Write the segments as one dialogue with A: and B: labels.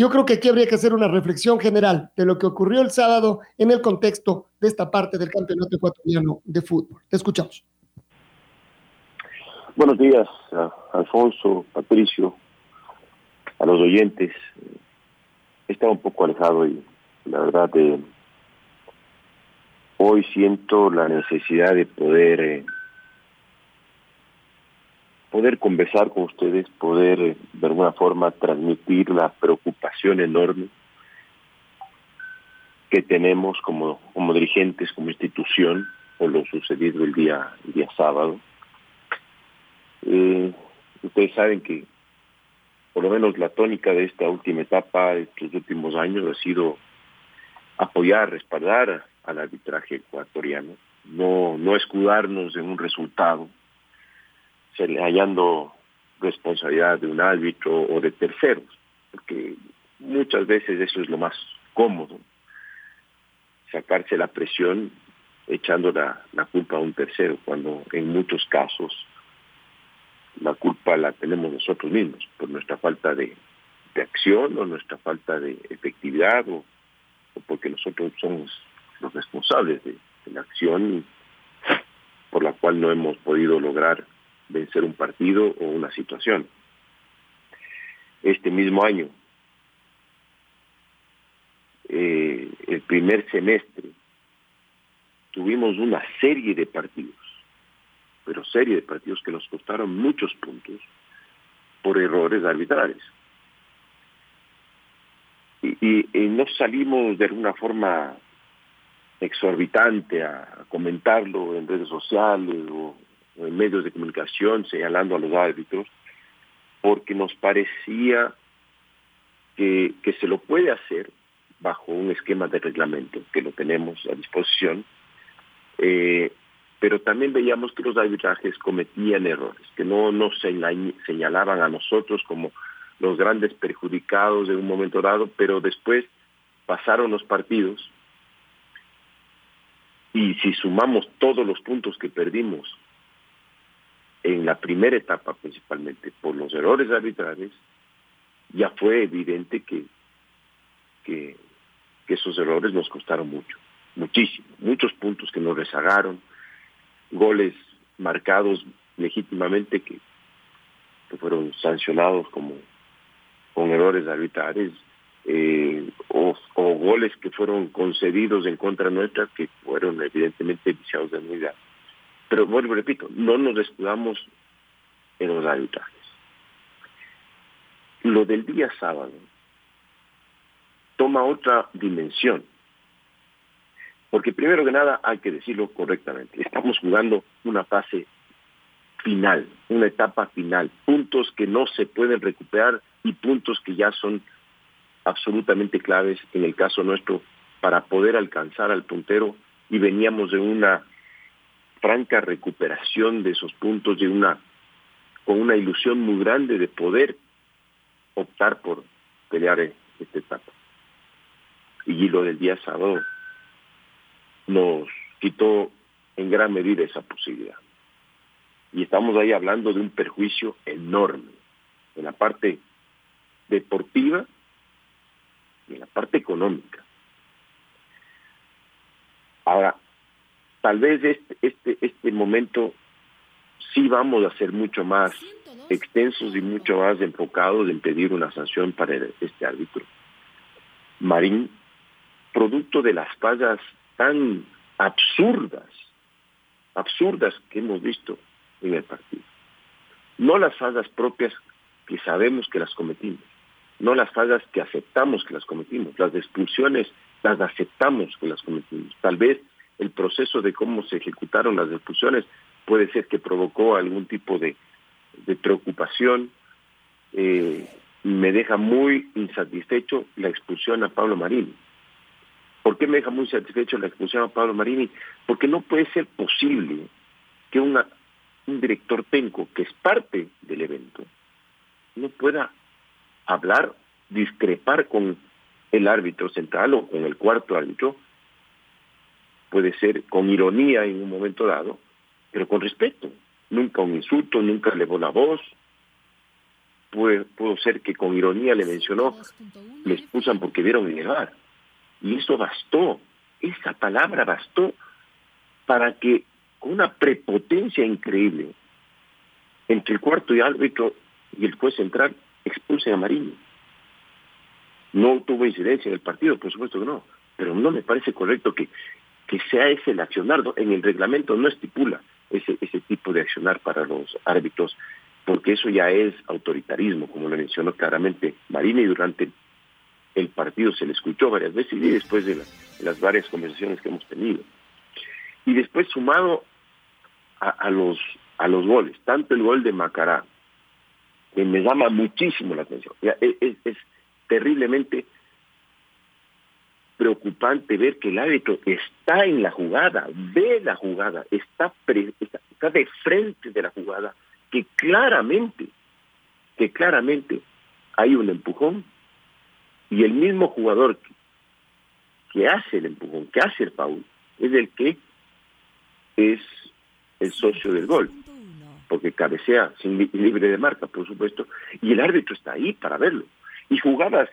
A: yo creo que aquí habría que hacer una reflexión general de lo que ocurrió el sábado en el contexto de esta parte del campeonato ecuatoriano de fútbol. Te escuchamos.
B: Buenos días, Alfonso, Patricio, a los oyentes. He estado un poco alejado y la verdad de hoy siento la necesidad de poder eh, poder conversar con ustedes, poder eh, de alguna forma transmitir la preocupación enorme que tenemos como, como dirigentes, como institución, por lo sucedido el día, el día sábado. Eh, ustedes saben que por lo menos la tónica de esta última etapa, de estos últimos años, ha sido apoyar, respaldar al arbitraje ecuatoriano, no, no escudarnos en un resultado, hallando responsabilidad de un árbitro o de terceros, porque muchas veces eso es lo más cómodo, sacarse la presión echando la, culpa a un tercero, cuando en muchos casos la culpa la tenemos nosotros mismos por nuestra falta de, acción o nuestra falta de efectividad o, porque nosotros somos los responsables de la acción por la cual no hemos podido lograr vencer un partido o una situación. Este mismo año, eh, el primer semestre, tuvimos una serie de partidos, pero serie de partidos que nos costaron muchos puntos por errores arbitrales. Y, no salimos de alguna forma exorbitante a comentarlo en redes sociales o medios de comunicación señalando a los árbitros, porque nos parecía que, que se lo puede hacer bajo un esquema de reglamento, que lo tenemos a disposición, eh, pero también veíamos que los arbitrajes cometían errores, que no nos señalaban a nosotros como los grandes perjudicados en un momento dado, pero después pasaron los partidos y si sumamos todos los puntos que perdimos en la primera etapa principalmente por los errores arbitrales, ya fue evidente que, que, esos errores nos costaron mucho, muchísimo, muchos puntos que nos rezagaron, goles marcados legítimamente que, fueron sancionados como con errores arbitrales, eh, o, o, goles que fueron concedidos en contra nuestra que fueron evidentemente viciados de nulidad. Pero vuelvo repito, no nos descuidamos en los arbitrajes. Lo del día sábado toma otra dimensión. Porque primero que nada hay que decirlo correctamente. Estamos jugando una fase final, una etapa final, puntos que no se pueden recuperar y puntos que ya son absolutamente claves en el caso nuestro para poder alcanzar al puntero y veníamos de una franca recuperación de esos puntos de una con una ilusión muy grande de poder optar por pelear este etapa. Y lo del día sábado nos quitó en gran medida esa posibilidad. Y estamos ahí hablando de un perjuicio enorme en la parte deportiva y en la parte económica. Ahora, tal vez este, este, este momento sí vamos a ser mucho más extensos y mucho más enfocados en pedir una sanción para este árbitro. Marín, producto de las fallas tan absurdas, absurdas que hemos visto en el partido. no las fallas propias que sabemos que las cometimos, no las fallas que aceptamos que las cometimos, las expulsiones las aceptamos que las cometimos. Tal vez el proceso de cómo se ejecutaron las expulsiones puede ser que provocó algún tipo de, preocupación. Eh, me deja muy insatisfecho la expulsión a Pablo Marini. ¿Por qué me deja muy insatisfecho la expulsión a Pablo Marini? Porque no puede ser posible que un director tenco, que es parte del evento, no pueda hablar, discrepar con el árbitro central o con el cuarto árbitro, puede ser con ironía en un momento dado, pero con respeto. Nunca un insulto, nunca elevó la voz. Puede, pudo ser que con ironía le mencionó, le expusan porque vieron llegar. Y eso bastó, esa palabra bastó para que con una prepotencia increíble entre el cuarto y árbitro y el juez central expulsen a Marini. No tuvo incidencia en el partido, por supuesto que no, pero no me parece correcto que, que sea ese el accionar. En el reglamento no estipula ese, ese tipo de accionar para los árbitros, porque eso ya es autoritarismo, como lo mencionó claramente Marini durante el partido se le escuchó varias veces y después de, las varias conversaciones que hemos tenido. Y después sumado a, los, a los goles, tanto el gol de Macará, que me llama muchísimo la atención, es, terriblemente preocupante ver que el árbitro está en la jugada, ve la jugada, está, de frente de la jugada, que claramente, que claramente hay un empujón y el mismo jugador que, hace el empujón, que hace el foul, es el que es el socio del gol, porque cabecea sin libre de marca, por supuesto, y el árbitro está ahí para verlo. Y jugadas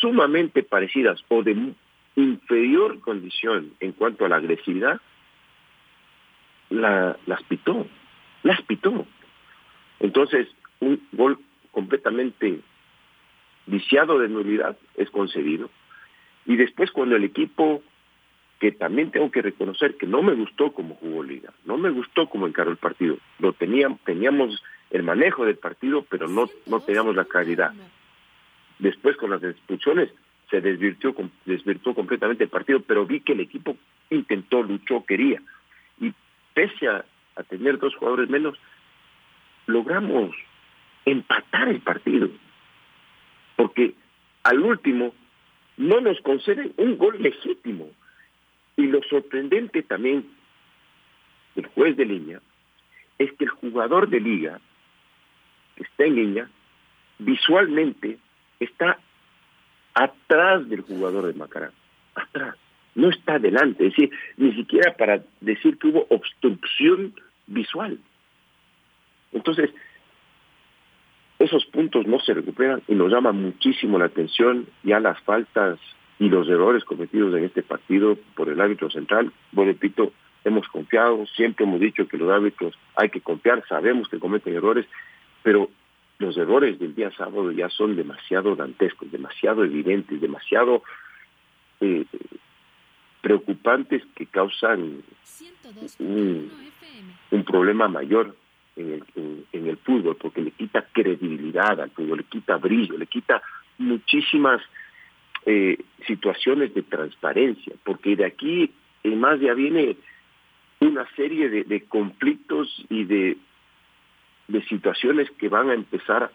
B: sumamente parecidas o de inferior condición en cuanto a la agresividad, la, las pitó, las pitó. Entonces, un gol completamente viciado de nulidad es concedido. Y después cuando el equipo, que también tengo que reconocer que no me gustó como jugó Liga, no me gustó como encaró el partido, lo teníamos, teníamos el manejo del partido, pero no, no teníamos la claridad. Después con las expulsiones se desvirtió, desvirtuó completamente el partido, pero vi que el equipo intentó, luchó, quería. Y pese a tener dos jugadores menos, logramos empatar el partido porque al último no nos conceden un gol legítimo. Y lo sorprendente también del juez de línea es que el jugador de liga que está en línea visualmente está atrás del jugador de Macará, atrás, no está adelante, es decir, ni siquiera para decir que hubo obstrucción visual. Entonces, esos puntos no se recuperan y nos llama muchísimo la atención ya las faltas y los errores cometidos en este partido por el árbitro central. Bueno, repito, hemos confiado, siempre hemos dicho que los árbitros hay que confiar, sabemos que cometen errores, pero los errores del día sábado ya son demasiado dantescos, demasiado evidentes, demasiado eh, preocupantes que causan un problema mayor en el, en, el fútbol, porque le quita credibilidad al fútbol, le quita brillo, le quita muchísimas eh, situaciones de transparencia, porque de aquí en más ya viene una serie de, de conflictos y de, de situaciones que van a empezar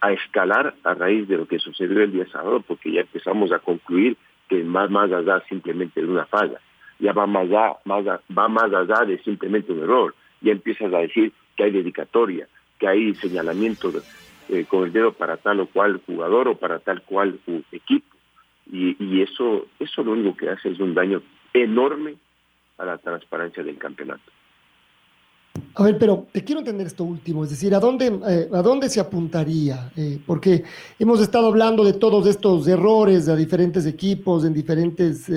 B: a escalar a raíz de lo que sucedió el día sábado, porque ya empezamos a concluir que más más allá simplemente de una falla, ya va más allá, más va más allá de simplemente un error ya empiezas a decir que hay dedicatoria, que hay señalamiento eh, con el dedo para tal o cual jugador o para tal cual equipo. Y, y eso, eso lo único que hace es un daño enorme a la transparencia del campeonato.
A: A ver, pero te quiero entender esto último, es decir, ¿a dónde, eh, ¿a dónde se apuntaría? Eh, porque hemos estado hablando de todos estos errores a diferentes equipos, en diferentes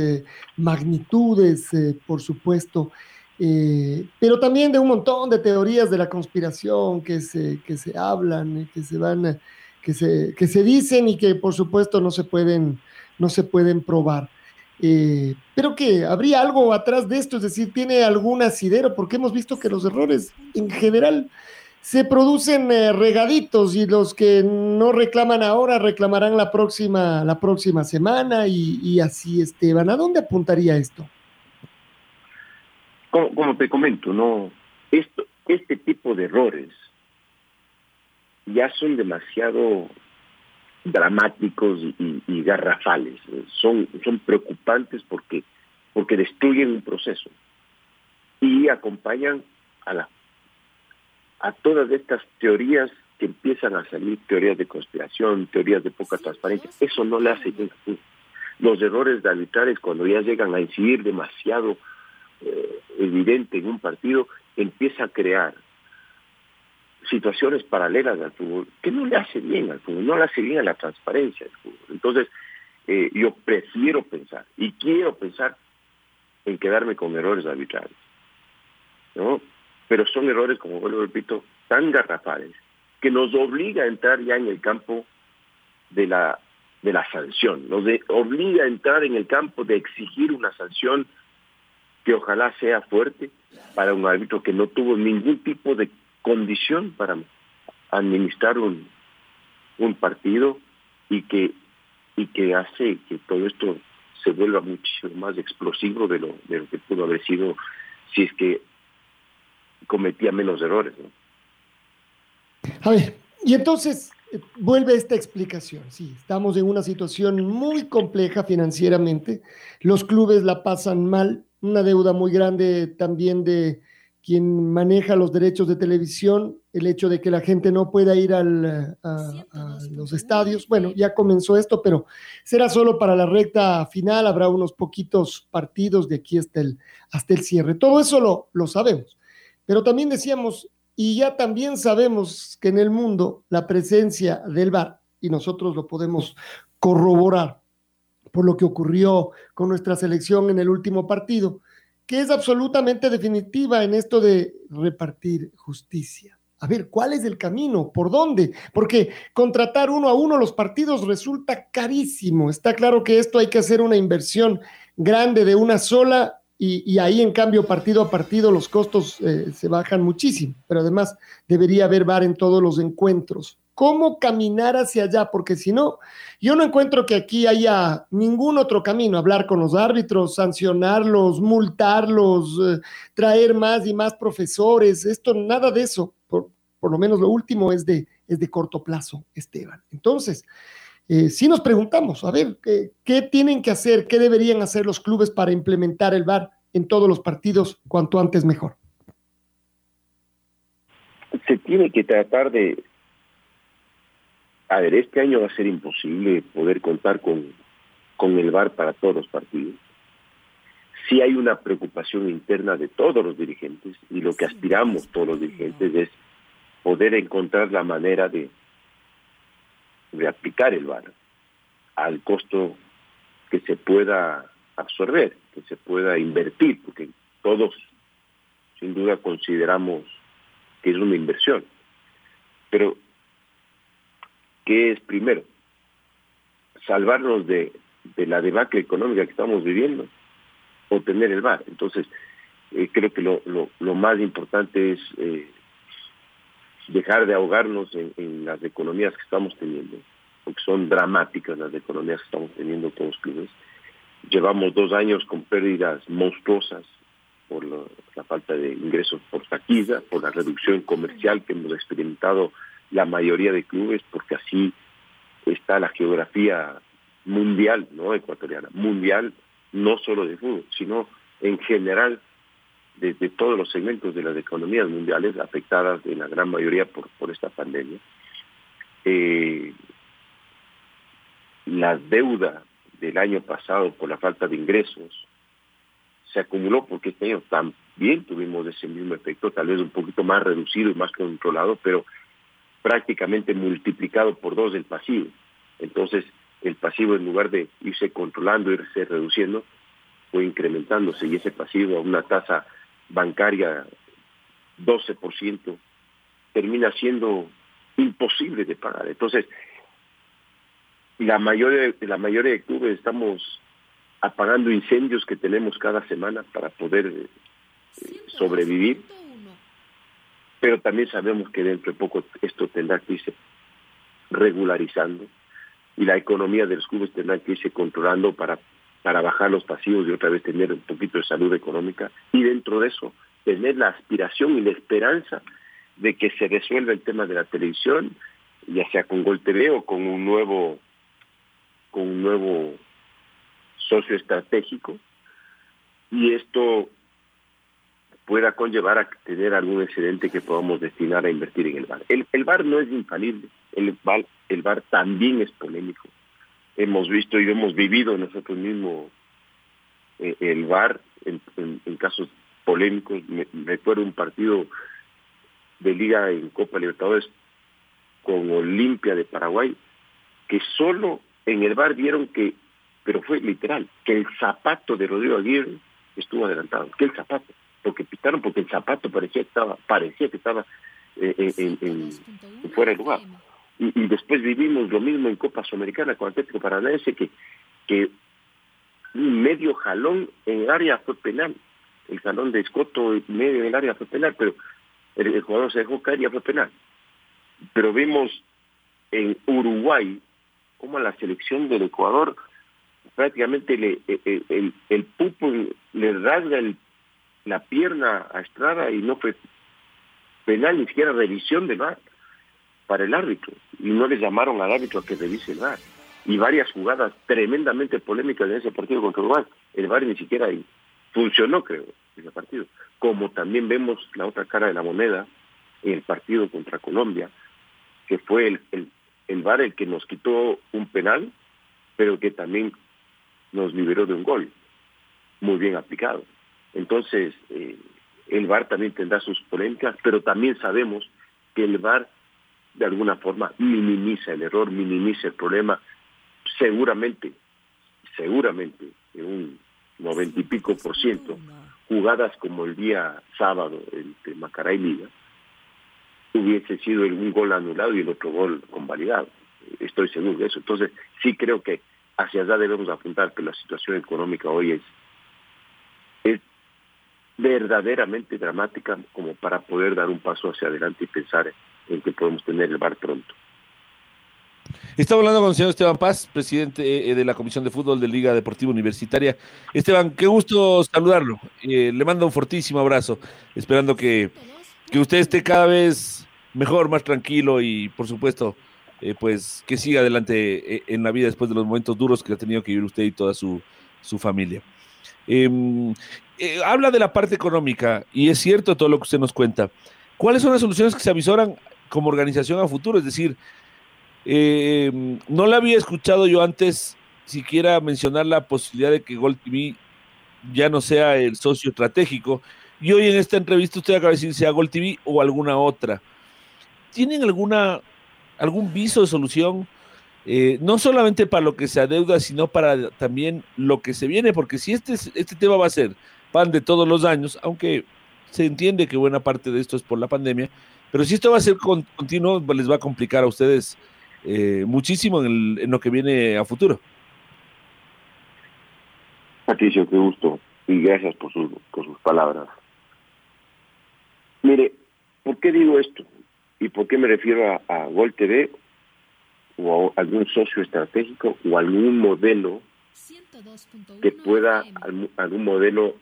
A: magnitudes, por supuesto. Eh, pero también de un montón de teorías de la conspiración que se, que se hablan, que se van, que se, que se dicen y que por supuesto no se pueden, no se pueden probar. Eh, pero que habría algo atrás de esto, es decir, tiene algún asidero, porque hemos visto que los errores en general se producen eh, regaditos y los que no reclaman ahora reclamarán la próxima, la próxima semana y, así, Esteban. ¿A dónde apuntaría esto?
B: Como, te comento, no, esto, este tipo de errores ya son demasiado dramáticos y, garrafales, son, son preocupantes porque, porque destruyen un proceso y acompañan a la a todas estas teorías que empiezan a salir, teorías de conspiración, teorías de poca transparencia, eso no le hace bien Los errores de arbitrares cuando ya llegan a incidir demasiado eh, evidente en un partido, empieza a crear situaciones paralelas al fútbol que no le hace bien al fútbol, no le hace bien a la transparencia del fútbol. Entonces, eh, yo prefiero pensar y quiero pensar en quedarme con errores arbitrarios. ¿no? pero son errores, como vuelvo repito, tan garrafales que nos obliga a entrar ya en el campo de la de la sanción, nos obliga a entrar en el campo de exigir una sanción que ojalá sea fuerte para un árbitro que no tuvo ningún tipo de condición para administrar un, un partido y que y que hace que todo esto se vuelva muchísimo más explosivo de lo, de lo que pudo haber sido si es que cometía menos errores.
A: A ver, y entonces eh, vuelve esta explicación. Sí, estamos en una situación muy compleja financieramente. Los clubes la pasan mal, una deuda muy grande también de quien maneja los derechos de televisión, el hecho de que la gente no pueda ir al, a, los estadios. Bueno, ya comenzó esto, pero será solo para la recta final. Habrá unos poquitos partidos de aquí hasta el, hasta el cierre. Todo eso lo, lo sabemos. Pero también decíamos, y ya también sabemos que en el mundo la presencia del VAR, y nosotros lo podemos corroborar por lo que ocurrió con nuestra selección en el último partido, que es absolutamente definitiva en esto de repartir justicia. A ver, ¿cuál es el camino? ¿Por dónde? Porque contratar uno a uno los partidos resulta carísimo. Está claro que esto hay que hacer una inversión grande de una sola y, ahí, en cambio, partido a partido, los costos eh, se bajan muchísimo, pero además debería haber VAR en todos los encuentros. ¿Cómo caminar hacia allá? Porque si no, yo no encuentro que aquí haya ningún otro camino. Hablar con los árbitros, sancionarlos, multarlos, eh, traer más y más profesores. Esto, nada de eso. Por, por lo menos lo último es de, es de corto plazo, Esteban. Entonces, eh, si nos preguntamos, a ver, ¿qué, tienen que hacer, qué deberían hacer los clubes para implementar el VAR en todos los partidos cuanto antes mejor?
B: Se tiene que tratar de... A ver, este año va a ser imposible poder contar con, con el VAR para todos los partidos. Sí hay una preocupación interna de todos los dirigentes y lo que aspiramos todos los dirigentes es poder encontrar la manera de de aplicar el VAR al costo que se pueda absorber, que se pueda invertir, porque todos sin duda consideramos que es una inversión. Pero, ¿qué es primero? Salvarnos de, de la debacle económica que estamos viviendo o tener el VAR. Entonces, eh, creo que lo, lo, más importante es eh, dejar de ahogarnos en, las economías que estamos teniendo, porque son dramáticas las economías que estamos teniendo todos los clubes. Llevamos dos años con pérdidas monstruosas por la, falta de ingresos por taquilla, por la reducción comercial que hemos experimentado la mayoría de clubes, porque así está la geografía mundial, no ecuatoriana, mundial, no solo de fútbol, sino en general de, todos los segmentos de las economías mundiales afectadas en la gran mayoría por, por esta pandemia. Eh, la deuda del año pasado por la falta de ingresos se acumuló porque este año también tuvimos ese mismo efecto, tal vez un poquito más reducido y más controlado, pero prácticamente multiplicado por dos el pasivo. Entonces, el pasivo en lugar de irse controlando, irse reduciendo, fue incrementándose y ese pasivo a una tasa bancaria 12%, termina siendo imposible de pagar. Entonces, la mayoría, la mayoría de clubes estamos apagando incendios que tenemos cada semana para poder eh, sobrevivir. Pero también sabemos que dentro de poco esto tendrá que irse regularizando y la economía de los clubes tendrá que irse controlando para, para bajar los pasivos y otra vez tener un poquito de salud económica y dentro de eso tener la aspiración y la esperanza de que se resuelva el tema de la televisión, ya sea con Gol TV o con un nuevo con un nuevo socio estratégico. Y esto pueda conllevar a tener algún excedente que podamos destinar a invertir en el bar. El, el bar no es infalible, el bar, el bar también es polémico. Hemos visto y hemos vivido nosotros mismos eh, el bar en, casos polémicos. Me, recuerdo un partido de liga en Copa Libertadores con Olimpia de Paraguay, que solo en el bar vieron que, pero fue literal, que el zapato de Rodrigo Aguirre estuvo adelantado, que el zapato porque pitaron porque el zapato parecía que estaba, parecía que estaba eh, eh, en, fuera de lugar. Y, después vivimos lo mismo en Copa Sudamericana con Atlético Paranaense, que, que un medio jalón en el área fue penal. El jalón de Escoto medio en el área fue penal, pero el, jugador se dejó caer y ya fue penal. Pero vimos en Uruguay como la selección del Ecuador prácticamente le, eh, el, el, el pupo le rasga el la pierna a Estrada y no fue penal ni siquiera revisión de VAR para el árbitro. Y no le llamaron al árbitro a que revise el VAR. Y varias jugadas tremendamente polémicas en ese partido contra Uruguay. El VAR ni siquiera ahí funcionó creo ese partido. Como también vemos la otra cara de la moneda en el partido contra Colombia que fue el, el, el VAR el que nos quitó un penal pero que también nos liberó de un gol. Muy bien aplicado entonces, eh, el VAR también tendrá sus polémicas, pero también sabemos que el VAR de alguna forma minimiza el error, minimiza el problema. Seguramente, seguramente, en un noventa y pico por ciento, jugadas como el día sábado entre Macará y Liga, hubiese sido un gol anulado y el otro gol convalidado. Estoy seguro de eso. Entonces, sí creo que hacia allá debemos apuntar que la situación económica hoy es, verdaderamente dramática como para poder dar un paso hacia adelante y pensar en que podemos tener el bar pronto.
C: Estamos hablando con el señor Esteban Paz, presidente eh, de la Comisión de Fútbol de Liga Deportiva Universitaria. Esteban, qué gusto saludarlo. Eh, le mando un fortísimo abrazo, esperando que, que, usted esté cada vez mejor, más tranquilo y, por supuesto, eh, pues que siga adelante en la vida después de los momentos duros que ha tenido que vivir usted y toda su, su familia. Em, eh, habla de la parte económica y es cierto todo lo que usted nos cuenta. ¿Cuáles son las soluciones que se avisoran como organización a futuro? Es decir, em, no le había escuchado yo antes siquiera mencionar la posibilidad de que Gold TV ya no sea el socio estratégico. Y hoy en esta entrevista usted acaba de decir sea Gold TV o alguna otra. ¿Tienen alguna algún viso de solución? Eh, no solamente para lo que se adeuda, sino para también lo que se viene, porque si este, este tema va a ser pan de todos los años, aunque se entiende que buena parte de esto es por la pandemia, pero si esto va a ser continuo, les va a complicar a ustedes eh, muchísimo en, lo que viene a futuro.
B: Patricio, qué gusto y gracias por, por sus palabras. Mire, ¿por qué digo esto? ¿Y por qué me refiero a, a Gol TV o algún socio estratégico o algún modelo que pueda, algún modelo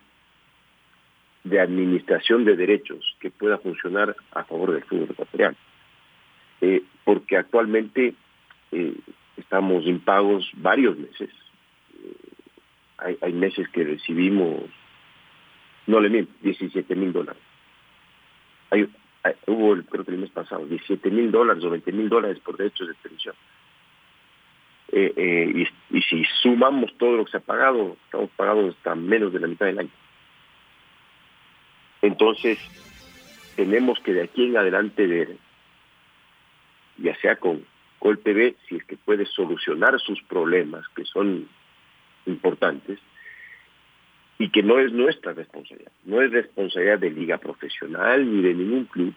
B: de administración de derechos que pueda funcionar a favor del fútbol ecuatoriano. Eh, porque actualmente eh, estamos impagos varios meses. Eh, hay, hay, meses que recibimos, no le miento, 17 mil dólares. Hay, hubo, creo que el mes pasado, 17 mil dólares o 20 mil dólares por derechos de televisión. Eh, eh, y, y, si sumamos todo lo que se ha pagado, estamos pagados hasta menos de la mitad del año. Entonces, tenemos que de aquí en adelante ver, ya sea con Col TV, si es que puede solucionar sus problemas, que son importantes, y que no es nuestra responsabilidad, no es responsabilidad de liga profesional ni de ningún club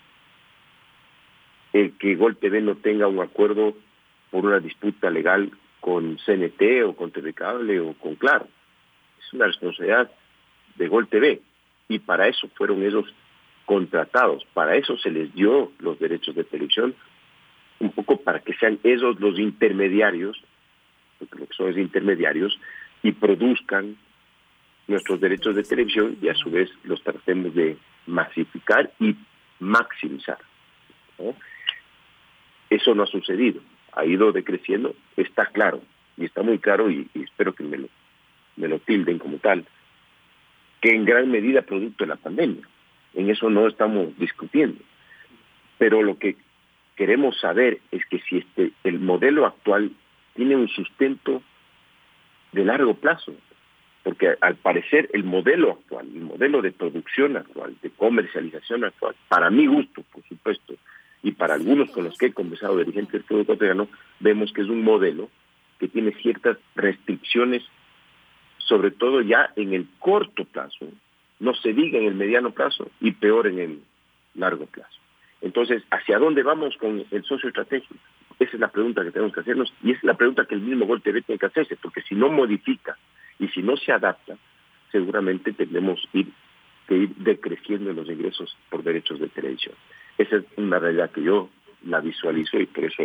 B: el que Gol TV no tenga un acuerdo por una disputa legal con CNT o con TV Cable o con Claro. Es una responsabilidad de Gol TV y para eso fueron ellos contratados. Para eso se les dio los derechos de televisión, un poco para que sean esos los intermediarios, porque lo que son es intermediarios, y produzcan nuestros derechos de televisión y a su vez los tratemos de masificar y maximizar. Eso no ha sucedido, ha ido decreciendo, está claro, y está muy claro, y, espero que me lo, me lo tilden como tal, que en gran medida producto de la pandemia. En eso no estamos discutiendo. Pero lo que queremos saber es que si este, el modelo actual tiene un sustento de largo plazo, porque al parecer el modelo actual, el modelo de producción actual, de comercialización actual, para mi gusto, por supuesto, y para algunos con los que he conversado, dirigentes del fútbol ecuatoriano, vemos que es un modelo que tiene ciertas restricciones, sobre todo ya en el corto plazo, no se diga en el mediano plazo y peor en el largo plazo. Entonces, ¿hacia dónde vamos con el socio estratégico? Esa es la pregunta que tenemos que hacernos y esa es la pregunta que el mismo Gol TV tiene que hacerse, porque si no modifica y si no se adapta, seguramente tendremos que ir decreciendo los ingresos por derechos de televisión. Esa es una realidad que yo la visualizo y por eso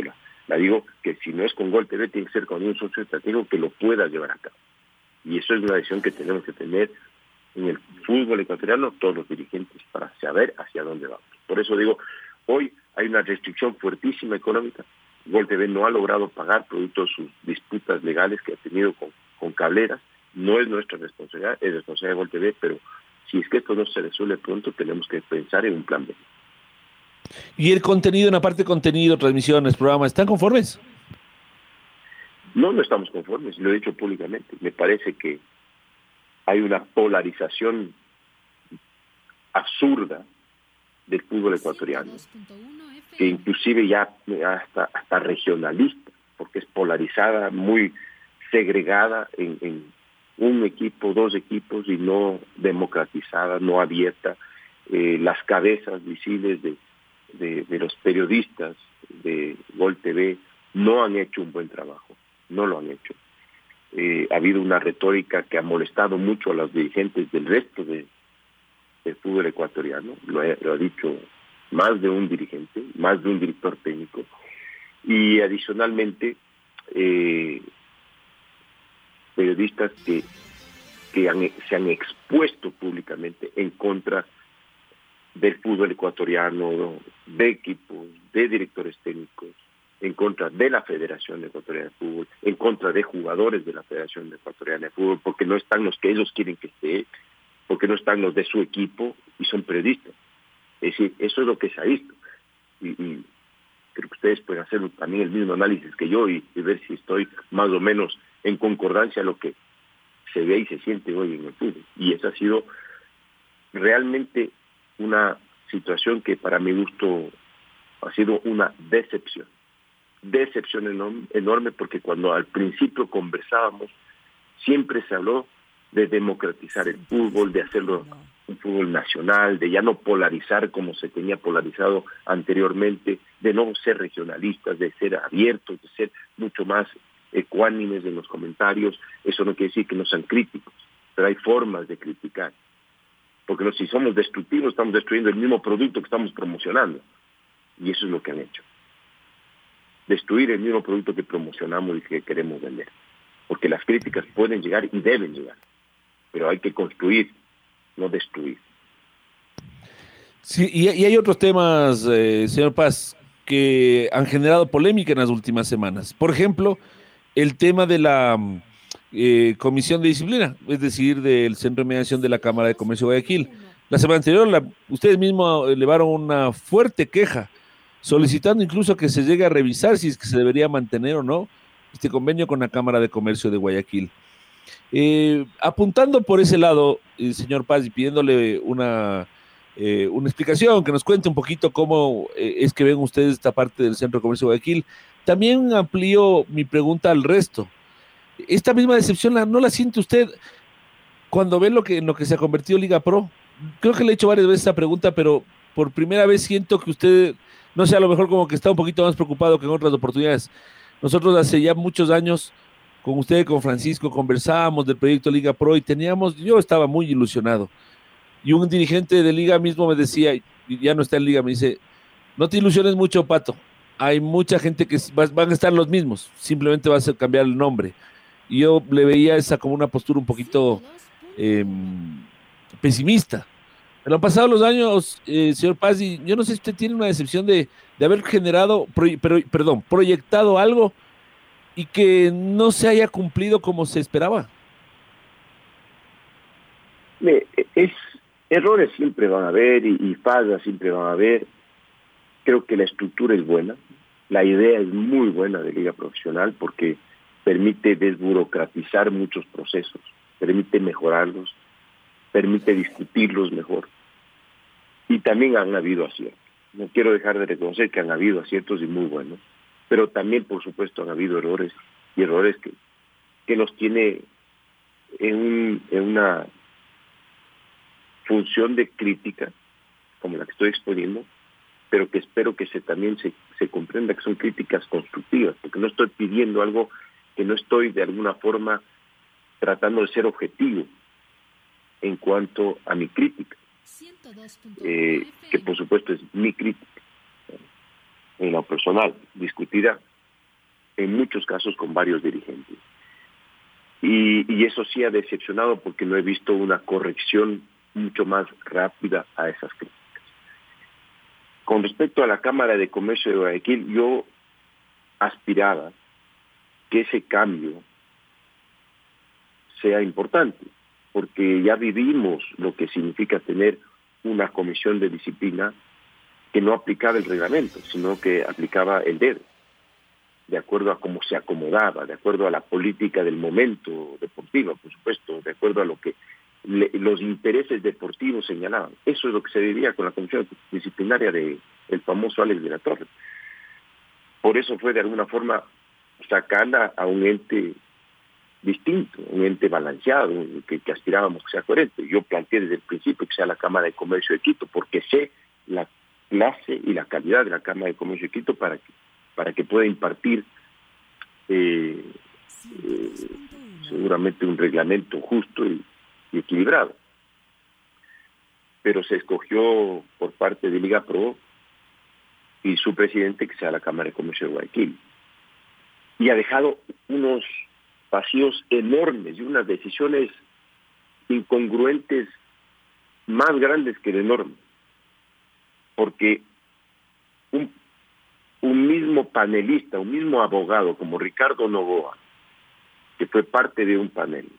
B: la, digo que si no es con Gol TV, tiene que ser con un socio estratégico que lo pueda llevar a cabo. Y eso es una decisión que tenemos que tener en el fútbol ecuatoriano todos los dirigentes para saber hacia dónde vamos. Por eso digo, hoy hay una restricción fuertísima económica. Gol TV no ha logrado pagar producto de sus disputas legales que ha tenido con, con cableras. No es nuestra responsabilidad, es responsabilidad de Gol TV, pero si es que esto no se resuelve pronto, tenemos que pensar en un plan B.
C: ¿Y el contenido, en la parte de contenido, transmisiones, programas, están conformes?
B: No, no estamos conformes, lo he dicho públicamente. Me parece que hay una polarización absurda del fútbol ecuatoriano, que inclusive ya hasta, hasta regionalista, porque es polarizada, muy segregada en, un equipo, dos equipos y no democratizada, no abierta. Eh, las cabezas visibles de, de, los periodistas de Gol TV no han hecho un buen trabajo, no lo han hecho. Eh, ha habido una retórica que ha molestado mucho a los dirigentes del resto de, del fútbol ecuatoriano, lo, ha dicho más de un dirigente, más de un director técnico, y adicionalmente eh, periodistas que, que se han expuesto públicamente en contra del fútbol ecuatoriano, de equipos, de directores técnicos, en contra de la Federación Ecuatoriana de Fútbol, en contra de jugadores de la Federación Ecuatoriana de Fútbol, porque no están los que ellos quieren que esté, porque no están los de su equipo y son periodistas. Es decir, eso es lo que se ha visto. Y, creo que ustedes pueden hacer también el mismo análisis que yo y, y, ver si estoy más o menos en concordancia a lo que se ve y se siente hoy en el fútbol. Y esa ha sido realmente una situación que para mi gusto ha sido una decepción. Decepción enorme, porque cuando al principio conversábamos, siempre se habló de democratizar el fútbol, de hacerlo fútbol nacional, de ya no polarizar como se tenía polarizado anteriormente, de no ser regionalistas, de ser abiertos, de ser mucho más ecuánimes en los comentarios. Eso no quiere decir que no sean críticos, pero hay formas de criticar. Porque si somos destructivos, estamos destruyendo el mismo producto que estamos promocionando. Y eso es lo que han hecho destruir el mismo producto que promocionamos y que queremos vender. Porque las críticas pueden llegar y deben llegar, pero hay que construir, no destruir.
C: Sí, y, hay otros temas, eh, señor Paz, que han generado polémica en las últimas semanas. Por ejemplo, el tema de la eh, Comisión de Disciplina, es decir, del Centro de Mediación de la Cámara de Comercio de Guayaquil. La semana anterior, ustedes mismos elevaron una fuerte queja solicitando incluso que se llegue a revisar si es que se debería mantener o no este convenio con la Cámara de Comercio de Guayaquil. Eh, apuntando por ese lado, el señor Paz, y pidiéndole una, eh, una explicación, que nos cuente un poquito cómo eh, es que ven ustedes esta parte del Centro de Comercio Guayaquil, también amplío mi pregunta al resto. Esta misma decepción no la siente usted cuando ve lo que, en lo que se ha convertido Liga Pro. Creo que le he hecho varias veces esta pregunta, pero por primera vez siento que usted no sé, a lo mejor como que está un poquito más preocupado que en otras oportunidades. Nosotros hace ya muchos años, con usted, con Francisco, conversábamos del proyecto Liga Pro y teníamos, yo estaba muy ilusionado. Y un dirigente de Liga mismo me decía, ya no está en liga, me dice, no te ilusiones mucho, Pato. Hay mucha gente que van a estar los mismos, simplemente va a cambiar el nombre. Y yo le veía esa como una postura un poquito em, pesimista. Pero han pasado los años, eh, señor Paz, y yo no sé si usted tiene una decepción de, haber generado, pero, perdón, proyectado algo y que no se haya cumplido como se esperaba.
B: Es, errores siempre van a haber y, y siempre van a haber. Creo que la estructura es buena, la idea es muy buena de liga profesional porque permite desburocratizar muchos procesos, permite mejorarlos, permite discutirlos mejor. Y también han habido aciertos. No quiero dejar de reconocer que han habido aciertos y muy buenos, pero también, por supuesto, han habido errores y errores que, que nos tiene en, en una función de crítica, como la que estoy exponiendo, pero que espero que se también se, se comprenda que son críticas constructivas, porque no estoy pidiendo algo que no estoy de alguna forma tratando de ser objetivo, en cuanto a mi crítica, eh, que por supuesto es mi crítica, en lo personal, discutida en muchos casos con varios dirigentes. Y, eso sí ha decepcionado porque no he visto una corrección mucho más rápida a esas críticas. Con respecto a la Cámara de Comercio de Guayaquil, yo aspiraba que ese cambio sea importante porque ya vivimos lo que significa tener una comisión de disciplina que no aplicaba el reglamento, sino que aplicaba el dedo, de acuerdo a cómo se acomodaba, de acuerdo a la política del momento deportivo, por supuesto, de acuerdo a lo que los intereses deportivos señalaban. Eso es lo que se vivía con la comisión disciplinaria del famoso Alex de la Torre. Por eso fue de alguna forma sacarla a un ente distinto, un ente balanceado, que, aspirábamos que sea coherente. Yo planteé desde el principio que sea la Cámara de Comercio de Quito, porque sé la clase y la calidad de la Cámara de Comercio de Quito para que, para que pueda impartir eh, eh, seguramente un reglamento justo y, equilibrado. Pero se escogió por parte de Liga Pro y su presidente que sea la Cámara de Comercio de Guayaquil. Y ha dejado unos vacíos enormes y unas decisiones incongruentes más grandes que el enorme. Porque un, mismo panelista, un mismo abogado como Ricardo Novoa, que fue parte de un panel,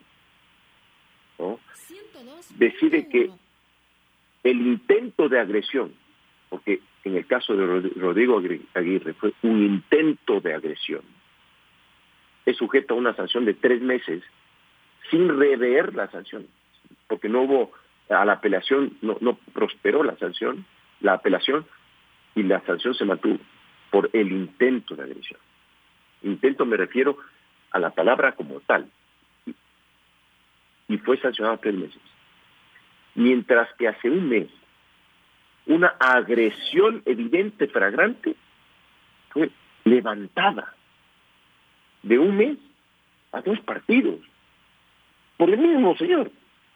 B: decide que el intento de agresión, porque en el caso de Rodrigo Aguirre fue un intento de agresión, es sujeto a una sanción de tres meses sin rever la sanción, porque no hubo, a la apelación no prosperó la sanción, la apelación, y la sanción se mantuvo por el intento de agresión. Intento me refiero a la palabra como tal, y fue sancionado tres meses. Mientras que hace un mes, una agresión evidente, fragrante, fue levantada de un mes a dos partidos, por el mismo señor,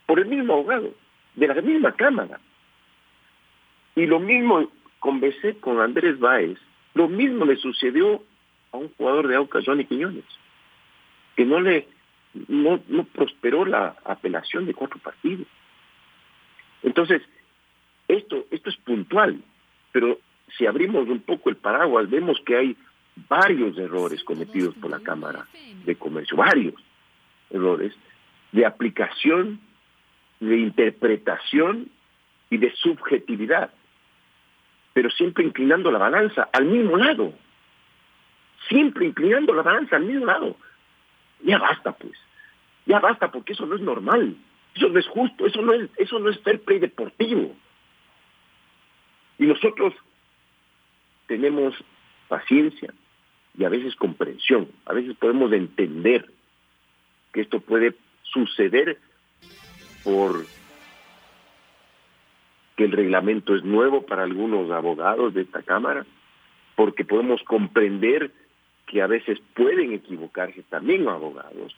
B: por el mismo abogado, de la misma Cámara. Y lo mismo conversé con Andrés Báez, lo mismo le sucedió a un jugador de Aucas, Johnny Quiñones, que no le no, prosperó la apelación de cuatro partidos. Entonces, esto, esto es puntual, pero si abrimos un poco el paraguas, vemos que hay varios errores cometidos por la Cámara de Comercio, varios errores de aplicación, de interpretación y de subjetividad, pero siempre inclinando la balanza al mismo lado, siempre inclinando la balanza al mismo lado. Ya basta, pues, ya basta, porque eso no es normal, eso no es justo, eso no es, eso no es fair play deportivo. Y nosotros tenemos paciencia, y a veces comprensión. A veces podemos entender que esto puede suceder por que el reglamento es nuevo para algunos abogados de esta Cámara, porque podemos comprender que a veces pueden equivocarse también los abogados.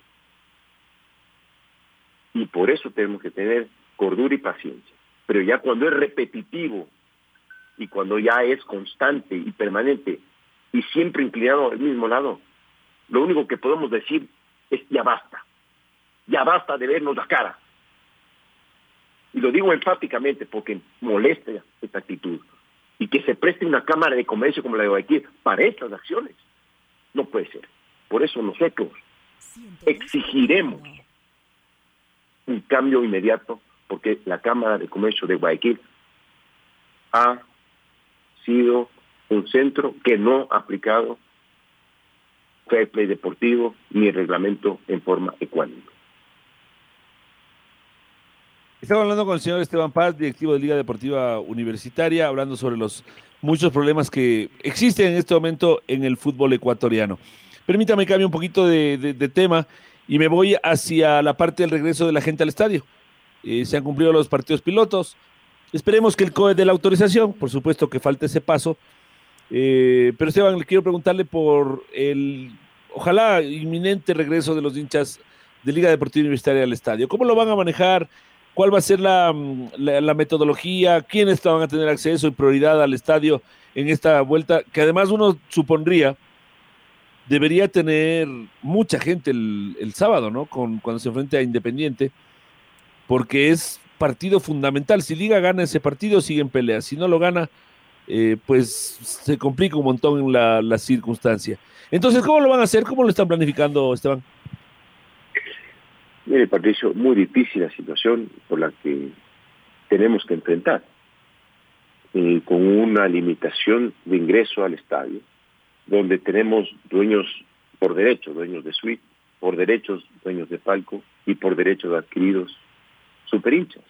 B: Y por eso tenemos que tener cordura y paciencia. Pero ya cuando es repetitivo y cuando ya es constante y permanente y siempre inclinado al mismo lado, lo único que podemos decir es ya basta, ya basta de vernos la cara. Y lo digo enfáticamente porque molesta esta actitud. Y que se preste una Cámara de Comercio como la de Guayaquil para estas acciones. No puede ser. Por eso nosotros exigiremos un cambio inmediato porque la Cámara de Comercio de Guayaquil ha sido un centro que no ha aplicado fair play deportivo ni el reglamento en forma ecuánime.
C: Estamos hablando con el señor Esteban Paz, directivo de Liga Deportiva Universitaria, hablando sobre los muchos problemas que existen en este momento en el fútbol ecuatoriano. Permítame cambiar un poquito de, tema y me voy hacia la parte del regreso de la gente al estadio. Eh, se han cumplido los partidos pilotos. Esperemos que el COE dé la autorización, por supuesto que falta ese paso. Eh, pero Esteban, le quiero preguntarle por el, ojalá, inminente regreso de los hinchas de Liga Deportiva Universitaria al estadio. ¿Cómo lo van a manejar? Cuál va a ser la, metodología, quiénes van a tener acceso y prioridad al estadio en esta vuelta, que además uno supondría debería tener mucha gente el, sábado, ¿no? Con, cuando se enfrente a Independiente, porque es partido fundamental. Si Liga gana ese partido, sigue en pelea. Si no lo gana, eh, pues se complica un montón la, la circunstancia. Entonces, ¿cómo lo van a hacer? ¿Cómo lo están planificando, Esteban?
B: Mire, Patricio, muy difícil la situación por la que tenemos que enfrentar, eh, con una limitación de ingreso al estadio, donde tenemos dueños por derecho, dueños de suite, por derechos dueños de palco y por derechos adquiridos hinchas.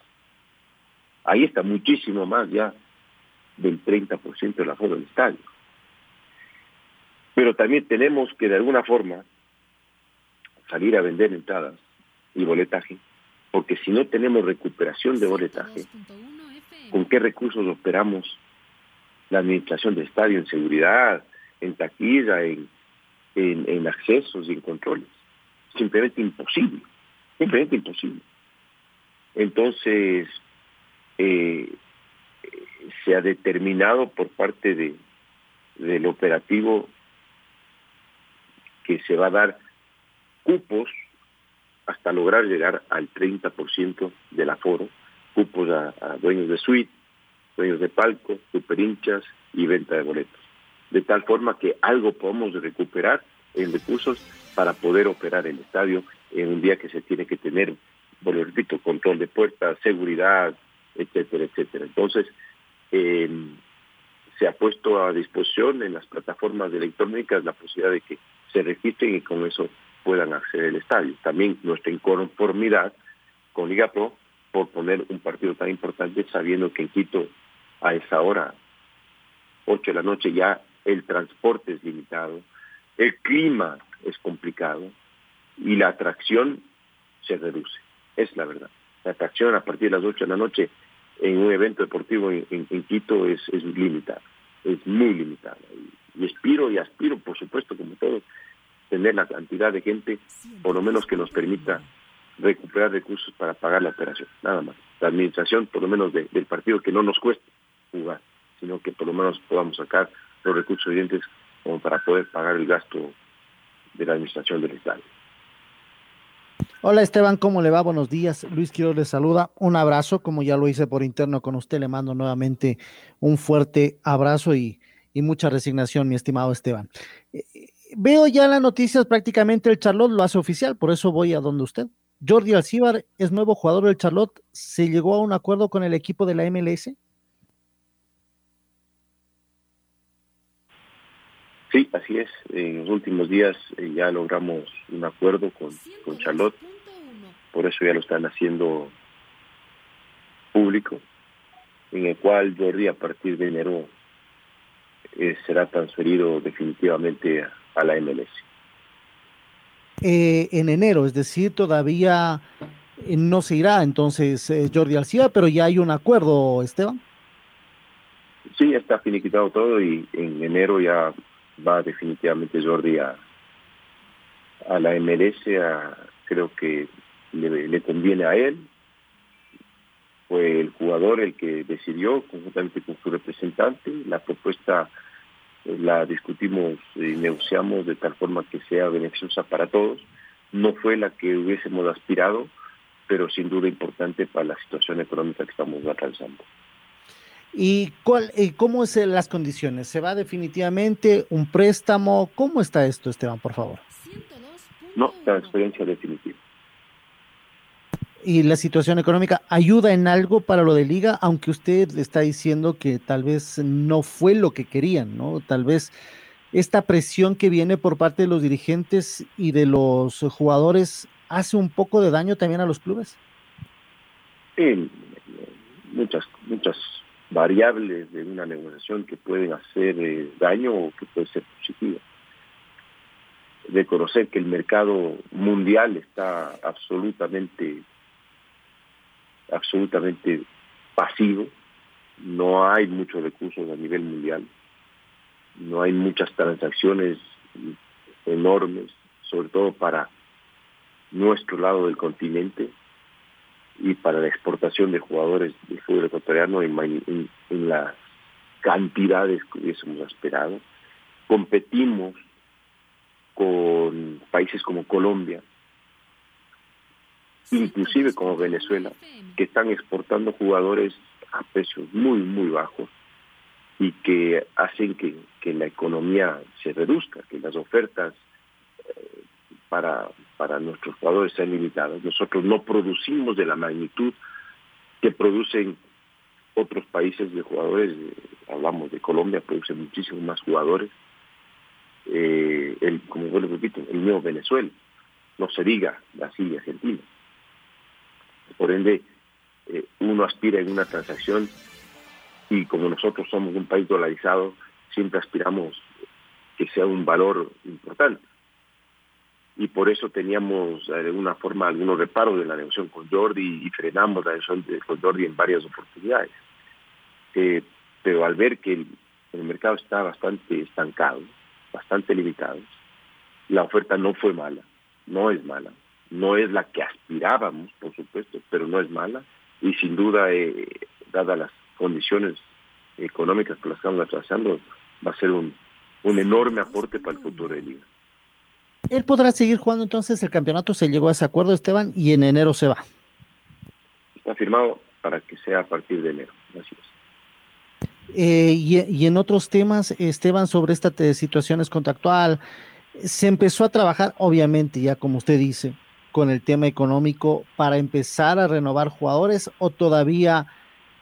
B: Ahí está muchísimo más ya del 30% del aforo del estadio. Pero también tenemos que de alguna forma salir a vender entradas y boletaje, porque si no tenemos recuperación de boletaje, ¿con qué recursos operamos la administración del estadio en seguridad, en taquilla, en, en, accesos y en controles? Simplemente imposible, simplemente imposible. Entonces, eh, se ha determinado por parte de, del operativo que se va a dar cupos hasta lograr llegar al 30% del aforo, cupos a, dueños de suite, dueños de palco, super hinchas y venta de boletos. De tal forma que algo podamos recuperar en recursos para poder operar el estadio en un día que se tiene que tener, bueno, repito, control de puertas, seguridad, etcétera, etcétera. Entonces, em, se ha puesto a disposición en las plataformas electrónicas la posibilidad de que se registren y con eso puedan acceder al estadio. También nuestra inconformidad con Liga Pro por poner un partido tan importante sabiendo que en Quito a esa hora, 8 de la noche, ya el transporte es limitado, el clima es complicado y la atracción se reduce. Es la verdad. La atracción a partir de las 8 de la noche en un evento deportivo en, Quito es, limitada, es muy limitada. Y, y y aspiro, por supuesto, como todos, tener la cantidad de gente, por lo menos que nos permita recuperar recursos para pagar la operación, nada más. La administración, por lo menos del partido, que no nos cueste jugar, sino que por lo menos podamos sacar los recursos suficientes como para poder pagar el gasto de la administración del Estado.
D: Hola Esteban, ¿cómo le va? Buenos días. Luis Quiroz le saluda. Un abrazo, como ya lo hice por interno con usted, le mando nuevamente un fuerte abrazo y, y mucha resignación, mi estimado Esteban. Veo ya las noticias, prácticamente el Charlotte lo hace oficial, por eso voy a donde usted. Jordi Alcibar es nuevo jugador del Charlotte. ¿Se llegó a un acuerdo con el equipo de la MLS?
B: Sí, así es. En los últimos días eh, ya logramos un acuerdo con, con Charlotte. Por eso ya lo están haciendo público, en el cual Jordi a partir de enero eh, será transferido definitivamente a, a la MLS.
D: Eh, en enero, es decir, todavía eh, no se irá entonces eh, Jordi Alcía, pero ya hay un acuerdo, Esteban.
B: Sí, está finiquitado todo y en enero ya va definitivamente Jordi a, a la MLS, creo que le, conviene a él Fue el jugador el que decidió, conjuntamente con su representante, la propuesta la discutimos y negociamos de tal forma que sea beneficiosa para todos. No fue la que hubiésemos aspirado, pero sin duda importante para la situación económica que estamos atravesando.
D: ¿Y cuál, y cómo son las condiciones? ¿Se va definitivamente un préstamo? ¿Cómo está esto, Esteban, por favor?
B: No, transferencia definitiva.
D: ¿Y la situación económica ayuda en algo para lo de liga? Aunque usted está diciendo que tal vez no fue lo que querían, ¿no? Tal vez esta presión que viene por parte de los dirigentes y de los jugadores hace un poco de daño también a los clubes.
B: Muchas, muchas variables de una negociación que pueden hacer eh, daño o que puede ser positiva. De conocer que el mercado mundial está absolutamente, absolutamente pasivo, no hay muchos recursos a nivel mundial, no hay muchas transacciones enormes, sobre todo para nuestro lado del continente, y para la exportación de jugadores de fútbol ecuatoriano en, las cantidades que hubiésemos esperado. Competimos con países como Colombia, inclusive como Venezuela, que están exportando jugadores a precios muy, muy bajos y que hacen que, que la economía se reduzca, que las ofertas eh, para, para nuestros jugadores sean limitadas. Nosotros no producimos de la magnitud que producen otros países de jugadores, hablamos de Colombia, produce muchísimos más jugadores, eh, el, como yo repito, el nuevo Venezuela, no se diga Brasil y Argentina. Por ende, eh, uno aspira en una transacción y como nosotros somos un país dolarizado, siempre aspiramos que sea un valor importante y por eso teníamos de alguna forma algunos reparos de la negociación con Jordi y frenamos la negociación con Jordi en varias oportunidades. Eh, pero al ver que el, mercado está bastante estancado, bastante limitado, la oferta no fue mala, no es mala, no es la que aspirábamos, por supuesto, pero no es mala y sin duda, eh, dadas las condiciones económicas que las estamos atravesando, va a ser un, un enorme aporte para el futuro de Liga.
D: Él podrá seguir jugando entonces el campeonato, se llegó a ese acuerdo Esteban y en enero se va.
B: Está firmado para que sea a partir de enero. Gracias.
D: Eh, y, en otros temas, Esteban, sobre esta situación es contractual, se empezó a trabajar, obviamente, ya como usted dice, con el tema económico para empezar a renovar jugadores o todavía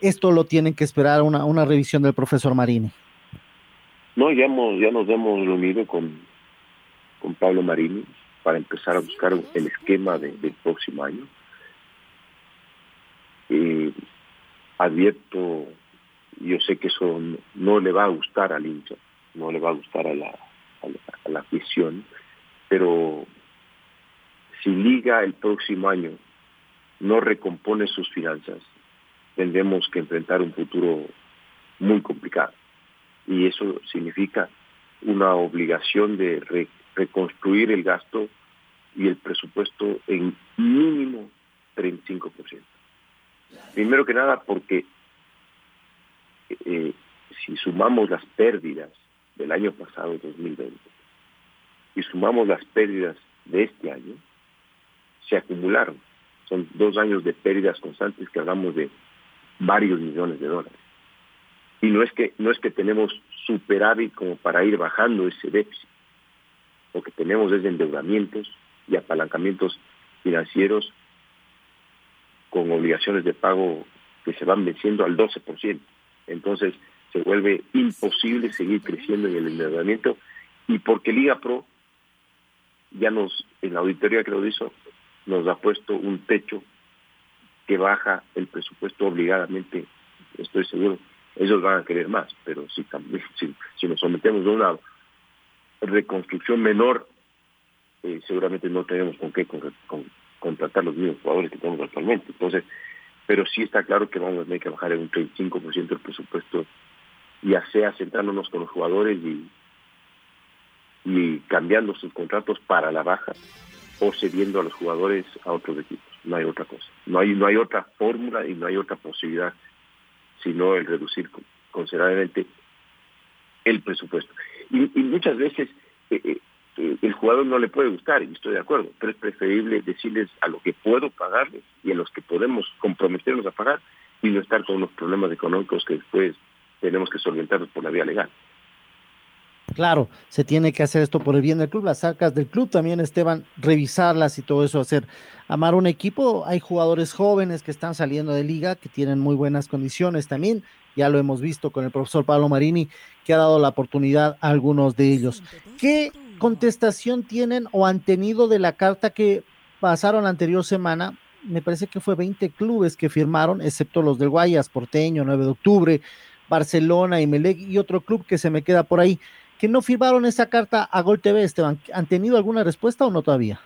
D: esto lo tienen que esperar una, una revisión del profesor Marini?
B: No, ya, hemos, ya nos hemos reunido con, con Pablo Marini para empezar a buscar el esquema del próximo año. Eh, advierto, yo sé que eso no, le va a gustar al hincha, no le va a gustar a la, a la, afición, pero si Liga el próximo año no recompone sus finanzas, tendremos que enfrentar un futuro muy complicado. Y eso significa una obligación de reconstruir el gasto y el presupuesto en mínimo 35%. Primero que nada porque eh, si sumamos las pérdidas del año pasado, 2020, y sumamos las pérdidas de este año, se acumularon. Son dos años de pérdidas constantes que hablamos de varios millones de dólares. Y no es que no es que tenemos superávit como para ir bajando ese déficit lo que tenemos es endeudamientos y apalancamientos financieros con obligaciones de pago que se van venciendo al 12%. Entonces se vuelve imposible seguir creciendo en el endeudamiento y porque Liga Pro ya nos, en la auditoría que lo hizo, nos ha puesto un techo que baja el presupuesto obligadamente, estoy seguro, ellos van a querer más, pero si si, nos sometemos a una reconstrucción menor, eh, seguramente no tenemos con qué contratar los mismos jugadores que tenemos actualmente. Entonces, pero sí está claro que vamos a tener que bajar en un 35% el presupuesto, ya sea centrándonos con los jugadores y, y cambiando sus contratos para la baja o cediendo a los jugadores a otros equipos. no hay otra cosa. No hay, no hay otra fórmula y no hay otra posibilidad sino el reducir considerablemente el presupuesto. Y, muchas veces eh, eh, eh, el jugador no le puede gustar, y estoy de acuerdo, pero es preferible decirles a lo que puedo pagarles y a los que podemos comprometernos a pagar y no estar con los problemas económicos que después tenemos que solventarlos por la vía legal.
D: Claro, se tiene que hacer esto por el bien del club, las arcas del club también, Esteban, revisarlas y todo eso, hacer amar un equipo. Hay jugadores jóvenes que están saliendo de liga, que tienen muy buenas condiciones también, ya lo hemos visto con el profesor Pablo Marini, que ha dado la oportunidad a algunos de ellos. ¿Qué contestación tienen o han tenido de la carta que pasaron la anterior semana? Me parece que fue 20 clubes que firmaron, excepto los del Guayas, Porteño, 9 de octubre, Barcelona, y y otro club que se me queda por ahí que no firmaron esa carta a Gol TV, Esteban. ¿Han tenido alguna respuesta o no todavía?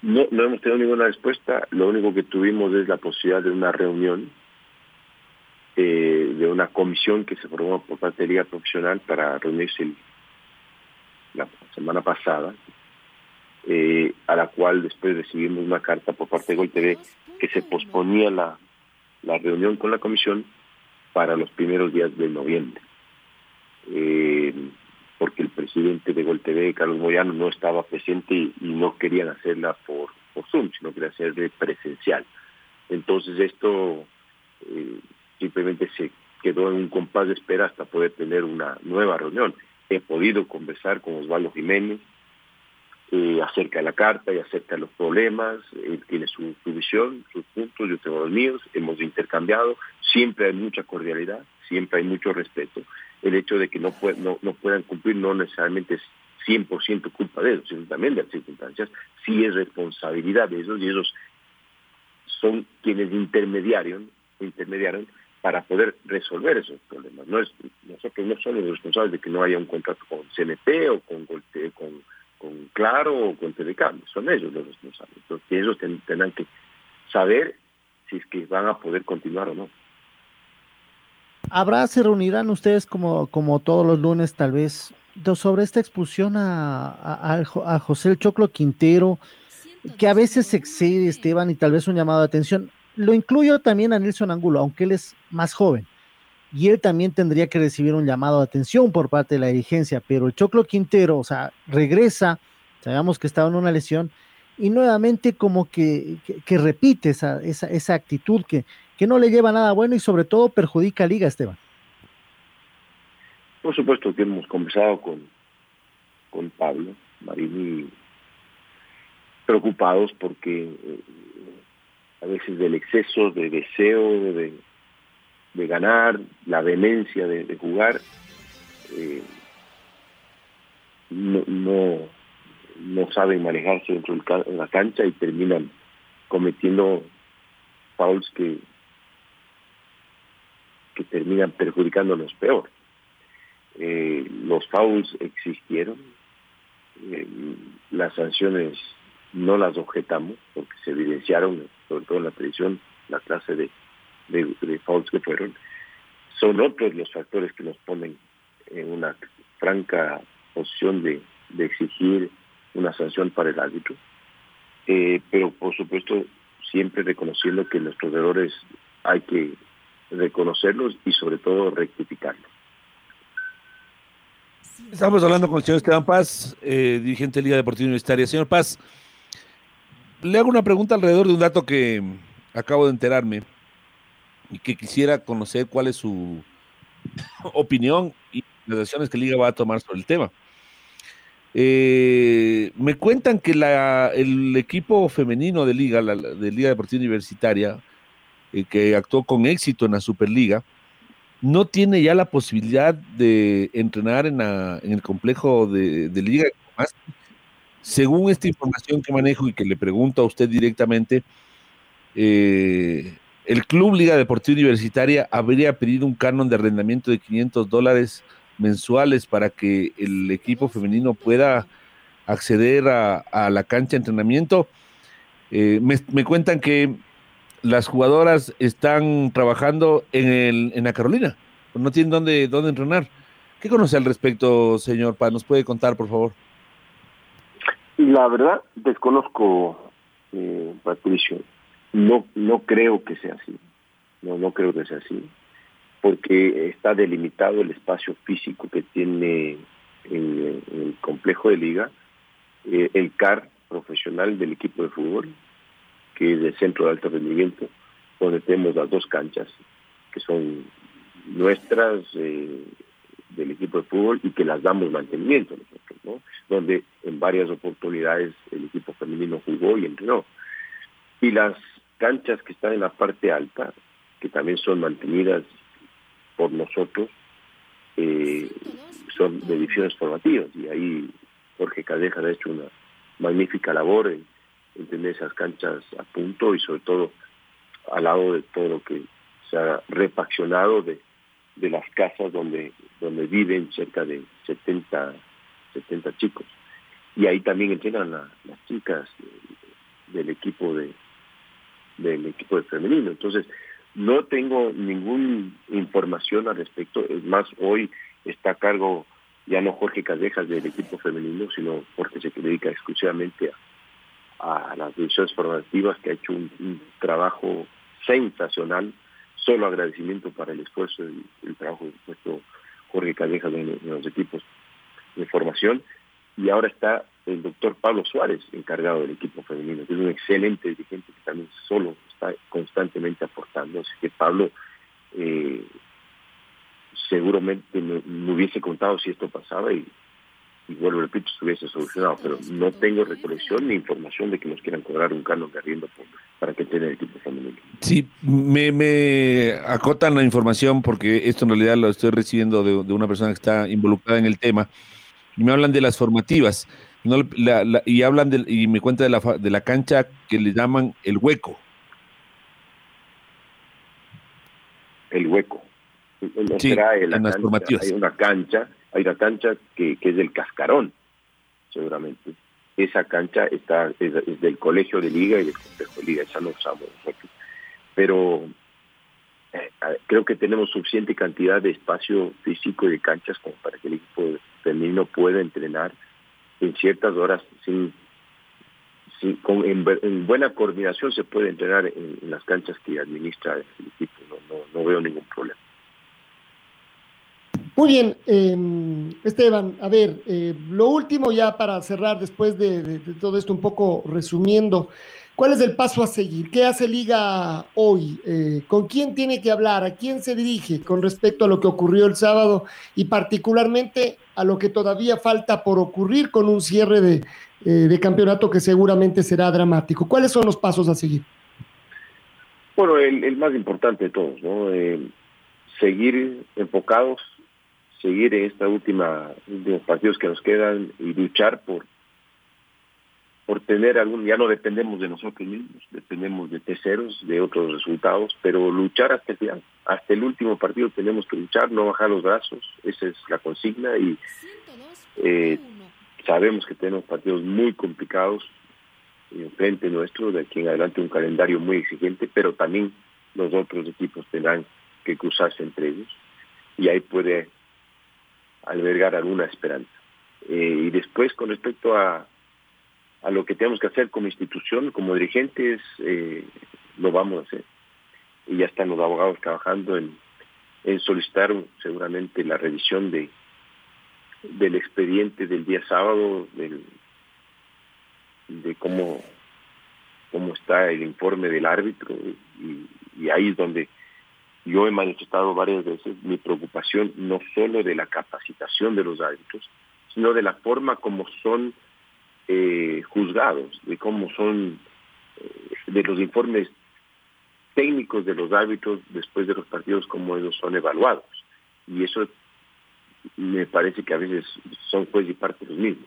B: No, no hemos tenido ninguna respuesta. Lo único que tuvimos es la posibilidad de una reunión eh, de una comisión que se formó por parte de Liga Profesional para reunirse la semana pasada, eh, a la cual después recibimos una carta por parte de Gol TV que se posponía la, la reunión con la comisión para los primeros días de noviembre eh, porque el presidente de Gol TV, Carlos Moyano, no estaba presente y, no querían hacerla por, Zoom, sino querían hacerla presencial. Entonces esto eh, simplemente se quedó en un compás de espera hasta poder tener una nueva reunión. He podido conversar con Osvaldo Jiménez eh, acerca de la carta y acerca de los problemas. Él tiene su, visión, sus puntos, yo tengo los míos. Hemos intercambiado. Siempre hay mucha cordialidad, siempre hay mucho respeto el hecho de que no, puedan cumplir no necesariamente es 100% culpa de ellos, sino también de las circunstancias, sí es responsabilidad de ellos y ellos son quienes intermediaron, intermediaron para poder resolver esos problemas. No es, nosotros no somos los responsables de que no haya un contrato con CNP o con, con, con Claro o con Telecable, son ellos los responsables. Entonces ellos tendrán que saber si es que van a poder continuar o no.
D: ¿Habrá, se reunirán ustedes como, como todos los lunes tal vez sobre esta expulsión a, José el Choclo Quintero, que a veces excede Esteban y tal vez un llamado de atención? Lo incluyo también a Nelson Angulo, aunque él es más joven. Y él también tendría que recibir un llamado de atención por parte de la dirigencia, pero el Choclo Quintero, o sea, regresa, sabemos que estaba en una lesión, y nuevamente como que, que, repite esa, esa, esa actitud que, que no le lleva nada bueno y sobre todo perjudica a Liga, Esteban.
B: Por supuesto que hemos conversado con, con Pablo Marini preocupados porque eh, a veces del exceso de deseo de, de ganar, la vehemencia de, jugar, eh, no, no, no, saben manejarse dentro de la cancha y terminan cometiendo fouls que, que terminan perjudicándonos peor. Eh, los fouls existieron, eh, las sanciones no las objetamos porque se evidenciaron, sobre todo en la televisión, la clase de, de, fouls que fueron. Son otros los factores que nos ponen en una franca posición de, exigir una sanción para el árbitro. Eh, pero por supuesto siempre reconociendo que nuestros errores hay que reconocerlos y sobre todo rectificarlos.
C: Estamos hablando con el señor Esteban Paz, eh, dirigente de Liga Deportiva Universitaria. Señor Paz, le hago una pregunta alrededor de un dato que acabo de enterarme y que quisiera conocer cuál es su opinión y las acciones que Liga va a tomar sobre el tema. Eh, me cuentan que la, el equipo femenino de Liga, la, de Liga Deportiva Universitaria, eh, que actuó con éxito en la Superliga, no tiene ya la posibilidad de entrenar en, el complejo de, Liga. según esta información que manejo y que le pregunto a usted directamente, eh, el Club Liga Deportiva Universitaria habría pedido un canon de arrendamiento de 500 dólares mensuales para que el equipo femenino pueda acceder a, la cancha de entrenamiento. Eh, me, cuentan que las jugadoras están trabajando en, el, en la Carolina, no tienen dónde, dónde entrenar. ¿Qué conoce al respecto, señor Paz? ¿Nos puede contar, por favor?
B: La verdad, desconozco eh, Patricio, no, no creo que sea así. No, no creo que sea así. Porque está delimitado el espacio físico que tiene en, el complejo de liga eh, el CAR profesional del equipo de fútbol, que es el centro de alto rendimiento, donde tenemos las dos canchas, que son nuestras eh, del equipo de fútbol y que las damos mantenimiento nosotros, ¿no? Donde en varias oportunidades el equipo femenino jugó y entrenó. Y las canchas que están en la parte alta, que también son mantenidas por nosotros, eh, son de divisiones formativas y ahí Jorge Cadeja ha hecho una magnífica labor en, tener esas canchas a punto y sobre todo al lado de todo lo que se ha repaccionado de, de las casas donde, donde viven cerca de 70, 70 chicos. Y ahí también entrenan las chicas del equipo de del equipo de femenino. Entonces, no tengo ninguna información al respecto. Es más, hoy está a cargo ya no Jorge Cadejas del equipo femenino, sino porque se dedica exclusivamente a, las divisiones formativas, que ha hecho un, trabajo sensacional. Solo agradecimiento para el esfuerzo y el trabajo ha puesto Jorge Cadejas en, los equipos de formación. Y ahora está el doctor Pablo Suárez encargado del equipo femenino, que es un excelente dirigente que también solo está constantemente aportando. Así que Pablo eh, seguramente me, hubiese contado si esto pasaba y, y vuelvo repito, se hubiese solucionado, pero no tengo recolección ni información de que nos quieran cobrar un canon de arriendo para que tenga el equipo femenino.
C: Sí, me, me, acotan la información porque esto en realidad lo estoy recibiendo de, una persona que está involucrada en el tema y me hablan de las formativas no, y hablan de, y me cuenta de la, de la cancha que le llaman el hueco.
B: El hueco hay una cancha, hay una cancha que, es del cascarón, seguramente. Esa cancha está es, del colegio de liga y del complejo de liga, esa no usamos nosotros. Pero eh, creo que tenemos suficiente cantidad de espacio físico y de canchas como para que el equipo femenino pueda entrenar en ciertas horas sin, con, en, buena coordinación se puede entrenar en, las canchas que administra el equipo, no veo ningún problema.
A: Muy bien, em, Esteban, a ver, eh, lo último ya para cerrar después de, todo esto, un poco resumiendo, ¿cuál es el paso a seguir? ¿Qué hace Liga hoy? Eh, ¿Con quién tiene que hablar? ¿A quién se dirige con respecto a lo que ocurrió el sábado y particularmente a lo que todavía falta por ocurrir con un cierre de, eh, campeonato que seguramente será dramático? ¿Cuáles son los pasos a seguir?
B: Bueno, el, el más importante de todos, ¿no? seguir enfocados seguir en esta última los partidos que nos quedan y luchar por por tener algún ya no dependemos de nosotros mismos dependemos de terceros de otros resultados pero luchar hasta el final. Hasta el último partido tenemos que luchar no bajar los brazos esa es la consigna y eh, sabemos que tenemos partidos muy complicados en frente nuestro de aquí en adelante un calendario muy exigente pero también los otros equipos tendrán que cruzarse entre ellos y ahí puede albergar alguna esperanza. Eh, y después, con respecto a, a lo que tenemos que hacer como institución, como dirigentes, eh, lo vamos a hacer. Y ya están los abogados trabajando en, en solicitar seguramente la revisión de del expediente del día sábado, del, de cómo, cómo está el informe del árbitro, y, y ahí es donde yo he manifestado varias veces mi preocupación no solo de la capacitación de los árbitros, sino de la forma como son eh, juzgados, de cómo son, eh, de los informes técnicos de los árbitros después de los partidos, cómo ellos son evaluados. Y eso me parece que a veces son juez y parte los mismos.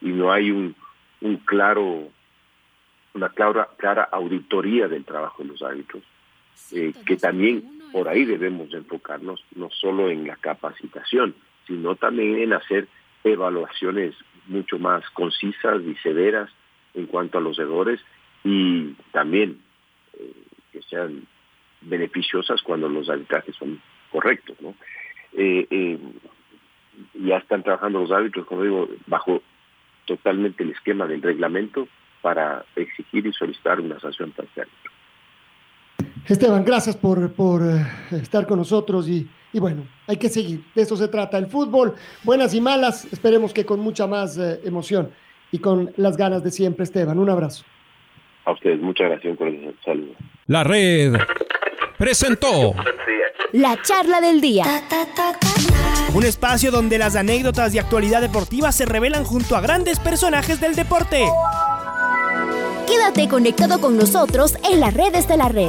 B: Y no hay un, un claro, una clara, clara auditoría del trabajo de los árbitros, eh, que también por ahí debemos enfocarnos, no solo en la capacitación, sino también en hacer evaluaciones mucho más concisas y severas en cuanto a los errores y también eh, que sean beneficiosas cuando los arbitrajes son correctos. Eh, eh, ya están trabajando los árbitros, como digo, bajo totalmente el esquema del reglamento para exigir y solicitar una sanción tan
A: Esteban, gracias por, por eh, estar con nosotros y, y, bueno, hay que seguir. De eso se trata el fútbol, buenas y malas, esperemos que con mucha más eh, emoción y con las ganas de siempre, Esteban. Un abrazo.
B: A ustedes, muchas gracias, un saludo.
E: La red presentó
F: la charla del día.
G: Un espacio donde las anécdotas de actualidad deportiva se revelan junto a grandes personajes del deporte.
F: Quédate conectado con nosotros en las redes de la red.